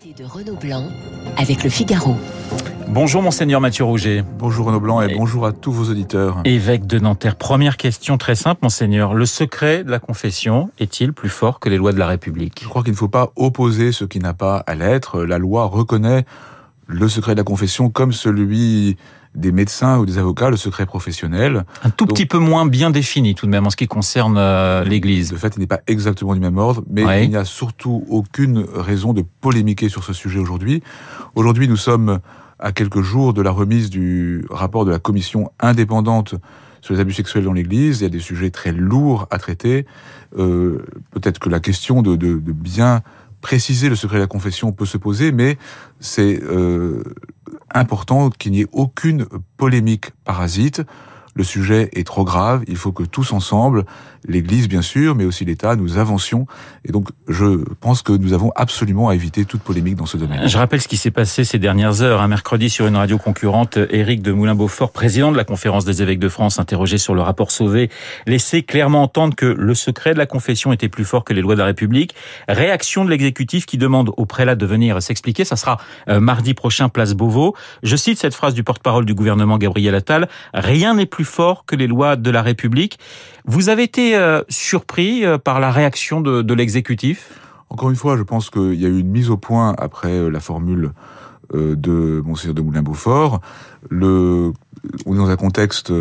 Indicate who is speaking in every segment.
Speaker 1: de Renaud Blanc avec le Figaro.
Speaker 2: Bonjour monseigneur Mathieu Rouget.
Speaker 3: Bonjour Renaud Blanc et, bonjour à tous vos auditeurs.
Speaker 2: Évêque de Nanterre, première question très simple monseigneur. Le secret de la confession est-il plus fort que les lois de la République?
Speaker 3: Je crois qu'il ne faut pas opposer ce qui n'a pas à l'être. La loi reconnaît le secret de la confession comme celui des médecins ou des avocats, le secret professionnel.
Speaker 2: Un tout petit peu moins bien défini tout de même en ce qui concerne euh, l'Église.
Speaker 3: De fait, il n'est pas exactement du même ordre, mais il n'y a surtout aucune raison de polémiquer sur ce sujet aujourd'hui. Aujourd'hui, nous sommes à quelques jours de la remise du rapport de la commission indépendante sur les abus sexuels dans l'Église. Il y a des sujets très lourds à traiter. Euh, Peut-être que la question de, de, de bien préciser le secret de la confession peut se poser, mais c'est euh, important qu'il n'y ait aucune polémique parasite. Le sujet est trop grave, il faut que tous ensemble, l'Église bien sûr, mais aussi l'État, nous avancions. Et donc je pense que nous avons absolument à éviter toute polémique dans ce domaine.
Speaker 2: Je rappelle ce qui s'est passé ces dernières heures. Un mercredi sur une radio concurrente, Éric de Moulin-Beaufort, président de la conférence des évêques de France, interrogé sur le rapport Sauvé, laissait clairement entendre que le secret de la confession était plus fort que les lois de la République. Réaction de l'exécutif qui demande au prélat de venir s'expliquer. Ça sera euh, mardi prochain, place Beauvau. Je cite cette phrase du porte-parole du gouvernement, Gabriel Attal. Rien n'est plus fort que les lois de la République. Vous avez été euh, surpris euh, par la réaction de, de l'exécutif?
Speaker 3: Encore une fois, je pense qu'il y a eu une mise au point après euh, la formule de Monseigneur de Moulin-Beaufort. Le, on est dans un contexte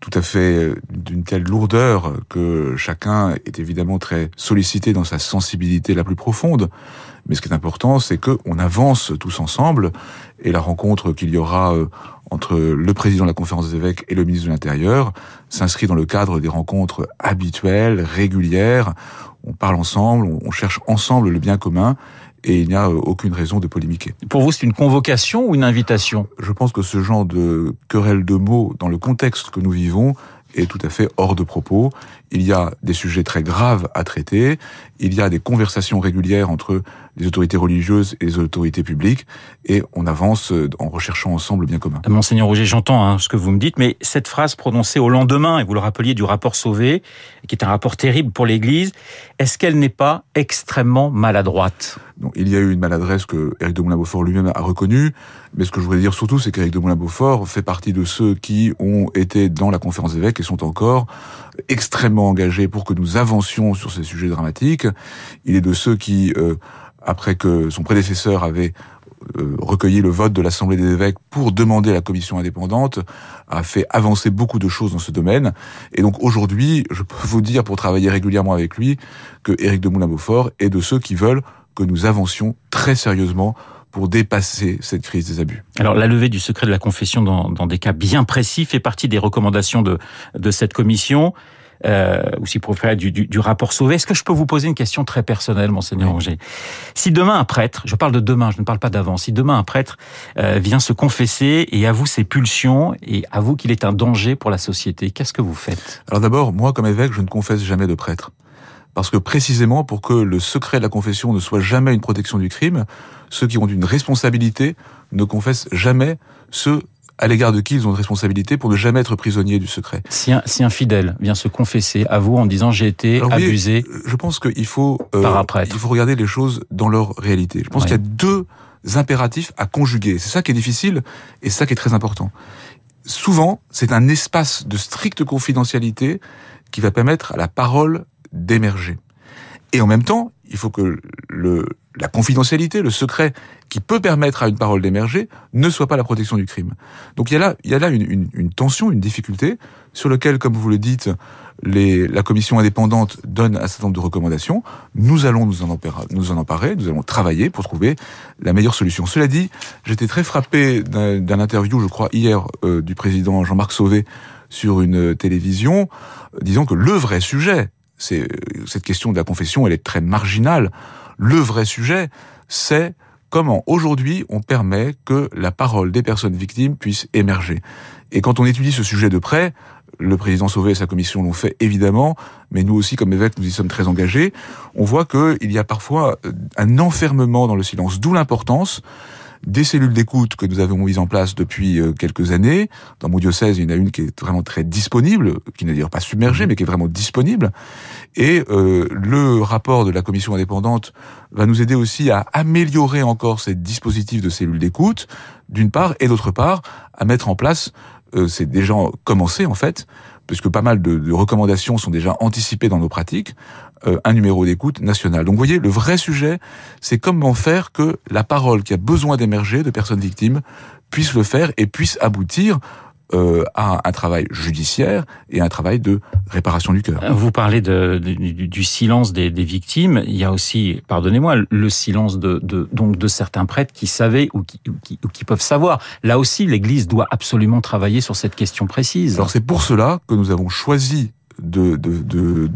Speaker 3: tout à fait d'une telle lourdeur que chacun est évidemment très sollicité dans sa sensibilité la plus profonde. Mais ce qui est important, c'est qu'on avance tous ensemble et la rencontre qu'il y aura entre le président de la conférence des évêques et le ministre de l'Intérieur s'inscrit dans le cadre des rencontres habituelles, régulières. On parle ensemble, on cherche ensemble le bien commun et il n'y a aucune raison de polémiquer.
Speaker 2: Pour vous, c'est une convocation ou une invitation?
Speaker 3: Je pense que ce genre de querelle de mots, dans le contexte que nous vivons, est tout à fait hors de propos. Il y a des sujets très graves à traiter. Il y a des conversations régulières entre les autorités religieuses et les autorités publiques, et on avance en recherchant ensemble le bien commun.
Speaker 2: Monseigneur Roger, j'entends hein, ce que vous me dites, mais cette phrase prononcée au lendemain, et vous le rappeliez, du rapport Sauvé, qui est un rapport terrible pour l'Église, est-ce qu'elle n'est pas extrêmement maladroite?
Speaker 3: Donc, Il y a eu une maladresse que Éric de Moulin-Beaufort lui-même a reconnue, mais ce que je voudrais dire surtout, c'est qu'Éric de Moulin-Beaufort fait partie de ceux qui ont été dans la conférence des évêques et sont encore extrêmement engagés pour que nous avancions sur ces sujets dramatiques. Il est de ceux qui, euh, après que son prédécesseur avait euh, recueilli le vote de l'Assemblée des évêques pour demander la commission indépendante, a fait avancer beaucoup de choses dans ce domaine. Et donc aujourd'hui, je peux vous dire, pour travailler régulièrement avec lui, que Éric de Moulin-Beaufort est de ceux qui veulent que nous avancions très sérieusement pour dépasser cette crise des abus.
Speaker 2: Alors la levée du secret de la confession dans, dans des cas bien précis fait partie des recommandations de, de cette commission. Euh, ou si préférez du, du, du rapport Sauvé. Est-ce que je peux vous poser une question très personnelle, monseigneur oui. Si demain un prêtre, je parle de demain, je ne parle pas d'avant, si demain un prêtre euh, vient se confesser et avoue ses pulsions et avoue qu'il est un danger pour la société, qu'est-ce que vous faites?
Speaker 3: Alors d'abord, moi comme évêque, je ne confesse jamais de prêtre. Parce que précisément pour que le secret de la confession ne soit jamais une protection du crime, ceux qui ont une responsabilité ne confessent jamais ceux à l'égard de qui ils ont une responsabilité pour ne jamais être prisonniers du secret.
Speaker 2: Si un, si un fidèle vient se confesser à vous en disant j'ai été Alors, abusé,
Speaker 3: je pense qu'il faut
Speaker 2: euh, par après.
Speaker 3: il faut regarder les choses dans leur réalité. Je pense qu'il y a deux impératifs à conjuguer. C'est ça qui est difficile et ça qui est très important. Souvent, c'est un espace de stricte confidentialité qui va permettre à la parole d'émerger. Et en même temps, il faut que le, la confidentialité, le secret qui peut permettre à une parole d'émerger ne soit pas la protection du crime. Donc il y a là, il y a là une, une, une tension, une difficulté sur lequel, comme vous le dites, les, la commission indépendante donne un certain nombre de recommandations. Nous allons nous en, emparer, nous en emparer, nous allons travailler pour trouver la meilleure solution. Cela dit, j'étais très frappé d'un interview, je crois, hier, euh, du président Jean-Marc Sauvé sur une télévision, disant que le vrai sujet, cette question de la confession, elle est très marginale. Le vrai sujet, c'est comment aujourd'hui on permet que la parole des personnes victimes puisse émerger. Et quand on étudie ce sujet de près, le président Sauvé et sa commission l'ont fait évidemment, mais nous aussi comme évêques nous y sommes très engagés, on voit qu'il y a parfois un enfermement dans le silence, d'où l'importance des cellules d'écoute que nous avons mises en place depuis euh, quelques années. Dans mon diocèse, il y en a une qui est vraiment très disponible, qui n'est d'ailleurs pas submergée, mais qui est vraiment disponible. Et euh, le rapport de la commission indépendante va nous aider aussi à améliorer encore ces dispositifs de cellules d'écoute, d'une part, et d'autre part, à mettre en place, euh, c'est déjà commencé en fait, puisque pas mal de, de, recommandations sont déjà anticipées dans nos pratiques, un numéro d'écoute national. Donc vous voyez, le vrai sujet, c'est comment faire que la parole qui a besoin d'émerger de personnes victimes puisse le faire et puisse aboutir euh, à un travail judiciaire et un travail de réparation du cœur.
Speaker 2: Vous parlez de, du, du, silence des, des, victimes. Il y a aussi, pardonnez-moi, le silence de, de, donc de certains prêtres qui savaient ou qui, ou qui, ou qui peuvent savoir. Là aussi, l'Église doit absolument travailler sur cette question précise.
Speaker 3: Alors c'est pour cela que nous avons choisi de, de, de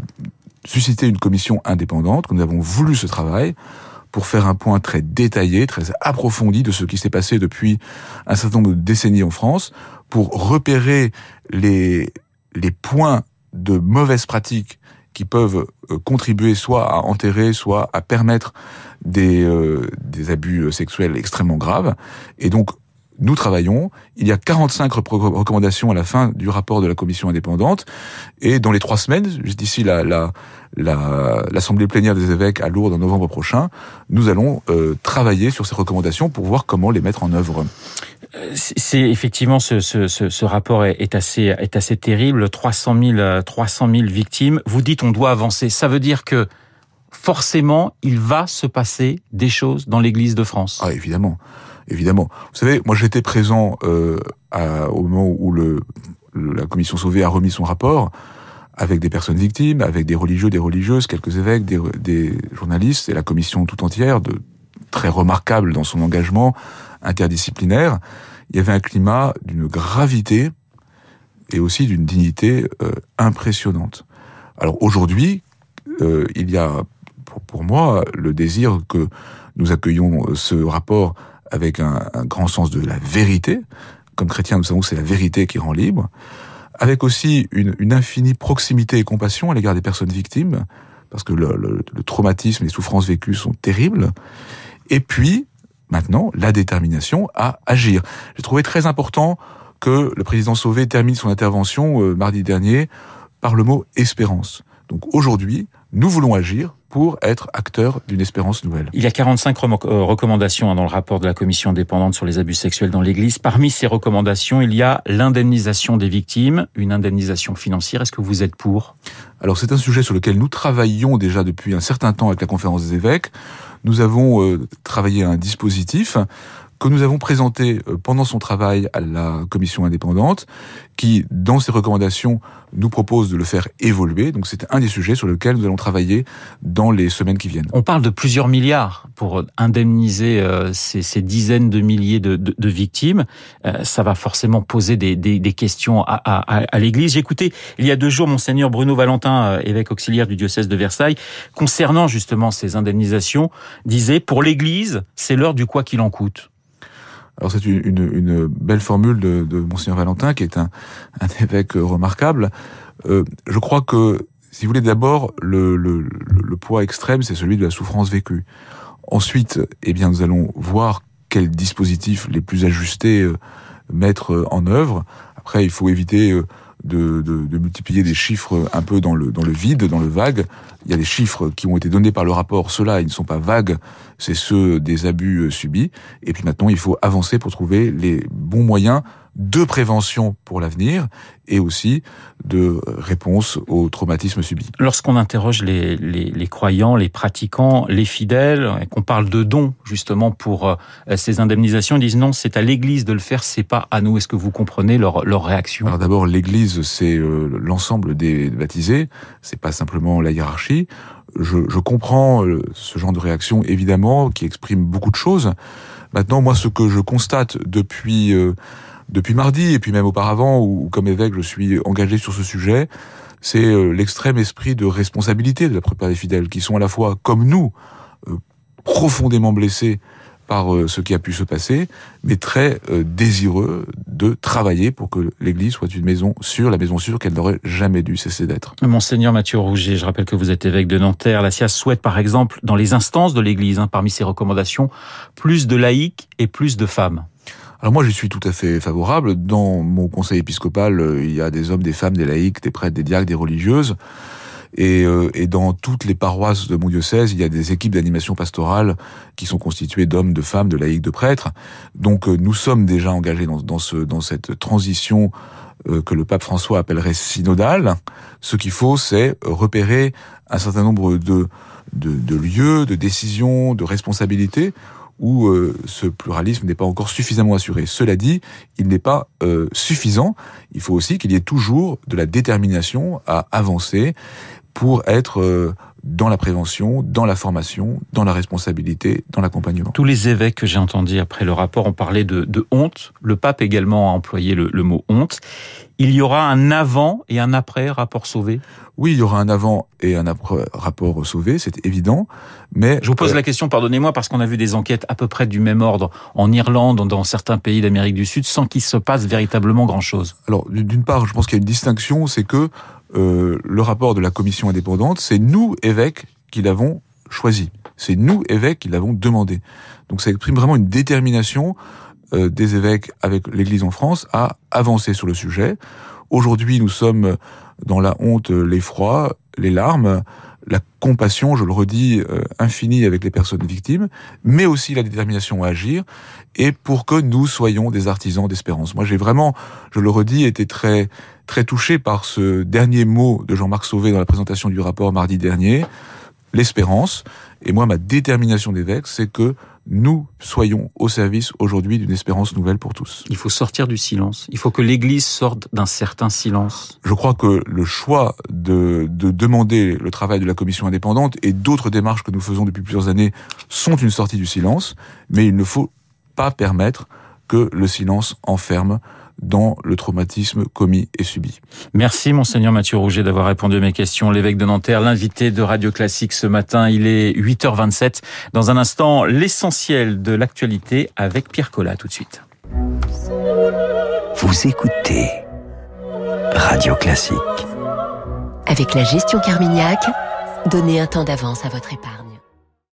Speaker 3: susciter une commission indépendante, nous avons voulu ce travail pour faire un point très détaillé, très approfondi de ce qui s'est passé depuis un certain nombre de décennies en France, pour repérer les, les points de mauvaises pratiques qui peuvent euh, contribuer soit à enterrer, soit à permettre des, euh, des abus sexuels extrêmement graves. Et donc, nous travaillons. Il y a 45 recommandations à la fin du rapport de la commission indépendante. Et dans les trois semaines, d'ici la, la, l'assemblée la, plénière des évêques à Lourdes en novembre prochain, nous allons euh, travailler sur ces recommandations pour voir comment les mettre en œuvre.
Speaker 2: C'est effectivement ce, ce, ce, ce, rapport est, est, assez est assez terrible. 300 000 300 000 victimes. Vous dites on doit avancer. Ça veut dire que forcément il va se passer des choses dans l'Église de France.
Speaker 3: Ah évidemment évidemment. Vous savez, moi j'étais présent euh, à, au moment où le, la commission Sauvé a remis son rapport avec des personnes victimes, avec des religieux, des religieuses, quelques évêques, des, des journalistes et la commission tout entière, de très remarquable dans son engagement interdisciplinaire. Il y avait un climat d'une gravité et aussi d'une dignité euh, impressionnante. Alors aujourd'hui, euh, il y a pour, moi le désir que nous accueillons ce rapport avec un, grand sens de la vérité. Comme chrétiens, nous savons que c'est la vérité qui rend libre. Avec aussi une, infinie proximité et compassion à l'égard des personnes victimes, parce que le traumatisme et les souffrances vécues sont terribles. Et puis, maintenant, la détermination à agir. J'ai trouvé très important que le président Sauvé termine son intervention euh, mardi dernier par le mot espérance. Donc aujourd'hui, nous voulons agir pour être acteurs d'une espérance nouvelle.
Speaker 2: Il y a 45 recommandations hein, dans le rapport de la commission indépendante sur les abus sexuels dans l'Église. Parmi ces recommandations, il y a l'indemnisation des victimes, une indemnisation financière. Est-ce que vous êtes pour?
Speaker 3: Alors c'est un sujet sur lequel nous travaillons déjà depuis un certain temps avec la conférence des évêques. Nous avons euh, travaillé un dispositif que nous avons présenté euh, pendant son travail à la commission indépendante, qui, dans ses recommandations, nous propose de le faire évoluer. Donc c'est un des sujets sur lesquels nous allons travailler dans les semaines qui viennent.
Speaker 2: On parle de plusieurs milliards pour indemniser euh, ces, ces, dizaines de milliers de, de, de victimes. Euh, ça va forcément poser des, des, des questions à, à, à l'Église. Écouté il y a deux jours monseigneur Bruno Valentin, euh, évêque auxiliaire du diocèse de Versailles, concernant justement ces indemnisations, disait pour l'Église, c'est l'heure du quoi qu'il en coûte.
Speaker 3: Alors c'est une, une, une, belle formule de, de Monseigneur Valentin, qui est un, un évêque remarquable. Euh, je crois que, si vous voulez, d'abord, le, le, le, poids extrême, c'est celui de la souffrance vécue. Ensuite, eh bien, nous allons voir quels dispositifs les plus ajustés euh, mettre en œuvre. Après, il faut éviter euh, de, de, de, multiplier des chiffres un peu dans le, dans le vide, dans le vague. Il y a des chiffres qui ont été donnés par le rapport. Ceux-là, ils ne sont pas vagues, c'est ceux des abus subis. Et puis maintenant, il faut avancer pour trouver les bons moyens de prévention pour l'avenir et aussi de réponse aux traumatismes subis.
Speaker 2: Lorsqu'on interroge les, les, les, croyants, les pratiquants, les fidèles, et qu'on parle de dons justement pour euh, ces indemnisations, ils disent non, c'est à l'Église de le faire, c'est pas à nous. Est-ce que vous comprenez leur, leur réaction?
Speaker 3: Alors d'abord, l'Église, c'est euh, l'ensemble des baptisés, c'est pas simplement la hiérarchie. Je, je comprends euh, ce genre de réaction, évidemment, qui exprime beaucoup de choses. Maintenant, moi, ce que je constate depuis euh, depuis mardi et puis même auparavant, où comme évêque je suis engagé sur ce sujet, c'est euh, l'extrême esprit de responsabilité de la plupart des fidèles, qui sont à la fois, comme nous, euh, profondément blessés par euh, ce qui a pu se passer, mais très désireux de travailler pour que l'Église soit une maison sûre, la maison sûre qu'elle n'aurait jamais dû cesser d'être.
Speaker 2: Monseigneur Mathieu Rouget, je rappelle que vous êtes évêque de Nanterre. La SIAS souhaite par exemple, dans les instances de l'Église, hein, parmi ses recommandations, plus de laïcs et plus de femmes.
Speaker 3: Alors moi, je suis tout à fait favorable. Dans mon conseil épiscopal, euh, il y a des hommes, des femmes, des laïcs, des prêtres, des diacres, des religieuses. Et, euh, dans toutes les paroisses de mon diocèse, il y a des équipes d'animation pastorale qui sont constituées d'hommes, de femmes, de laïcs, de prêtres. Donc euh, nous sommes déjà engagés dans, dans, ce, dans cette transition que le pape François appellerait synodale. Ce qu'il faut, c'est repérer un certain nombre de, de, de lieux, de décisions, de responsabilités où euh, ce pluralisme n'est pas encore suffisamment assuré. Cela dit, il n'est pas euh, suffisant. Il faut aussi qu'il y ait toujours de la détermination à avancer pour être euh, dans la prévention, dans la formation, dans la responsabilité, dans l'accompagnement.
Speaker 2: Tous les évêques que j'ai entendus après le rapport ont parlé de, de honte. Le pape également a employé le, le, mot honte. Il y aura un avant et un après rapport sauvé?
Speaker 3: Oui, il y aura un avant et un après rapport sauvé, c'est évident. Mais
Speaker 2: je vous pose euh... la question, pardonnez-moi, parce qu'on a vu des enquêtes à peu près du même ordre en Irlande, dans certains pays d'Amérique du Sud, sans qu'il se passe véritablement grand-chose.
Speaker 3: Alors, d'une part, je pense qu'il y a une distinction, c'est que euh, le rapport de la commission indépendante, c'est nous, évêques, qui l'avons choisi. C'est nous, évêques, qui l'avons demandé. Donc ça exprime vraiment une détermination euh, des évêques avec l'Église en France à avancer sur le sujet. Aujourd'hui, nous sommes dans la honte, l'effroi, les larmes, la compassion, je le redis, euh, infinie avec les personnes victimes, mais aussi la détermination à agir, et pour que nous soyons des artisans d'espérance. Moi, j'ai vraiment, je le redis, été très très touché par ce dernier mot de Jean-Marc Sauvé dans la présentation du rapport mardi dernier, l'espérance. Et moi, ma détermination d'évêque, c'est que nous soyons au service aujourd'hui d'une espérance nouvelle pour tous.
Speaker 2: Il faut sortir du silence. Il faut que l'Église sorte d'un certain silence.
Speaker 3: Je crois que le choix de, de demander le travail de la commission indépendante et d'autres démarches que nous faisons depuis plusieurs années sont une sortie du silence, mais il ne faut pas permettre que le silence enferme dans le traumatisme commis et subi.
Speaker 2: Merci monseigneur Mathieu Rouget d'avoir répondu à mes questions. L'évêque de Nanterre, l'invité de Radio Classique ce matin, il est 8h27. Dans un instant, l'essentiel de l'actualité avec Pierre Collat tout de suite.
Speaker 4: Vous écoutez Radio Classique.
Speaker 1: Avec la gestion Carmignac, donnez un temps d'avance à votre épargne.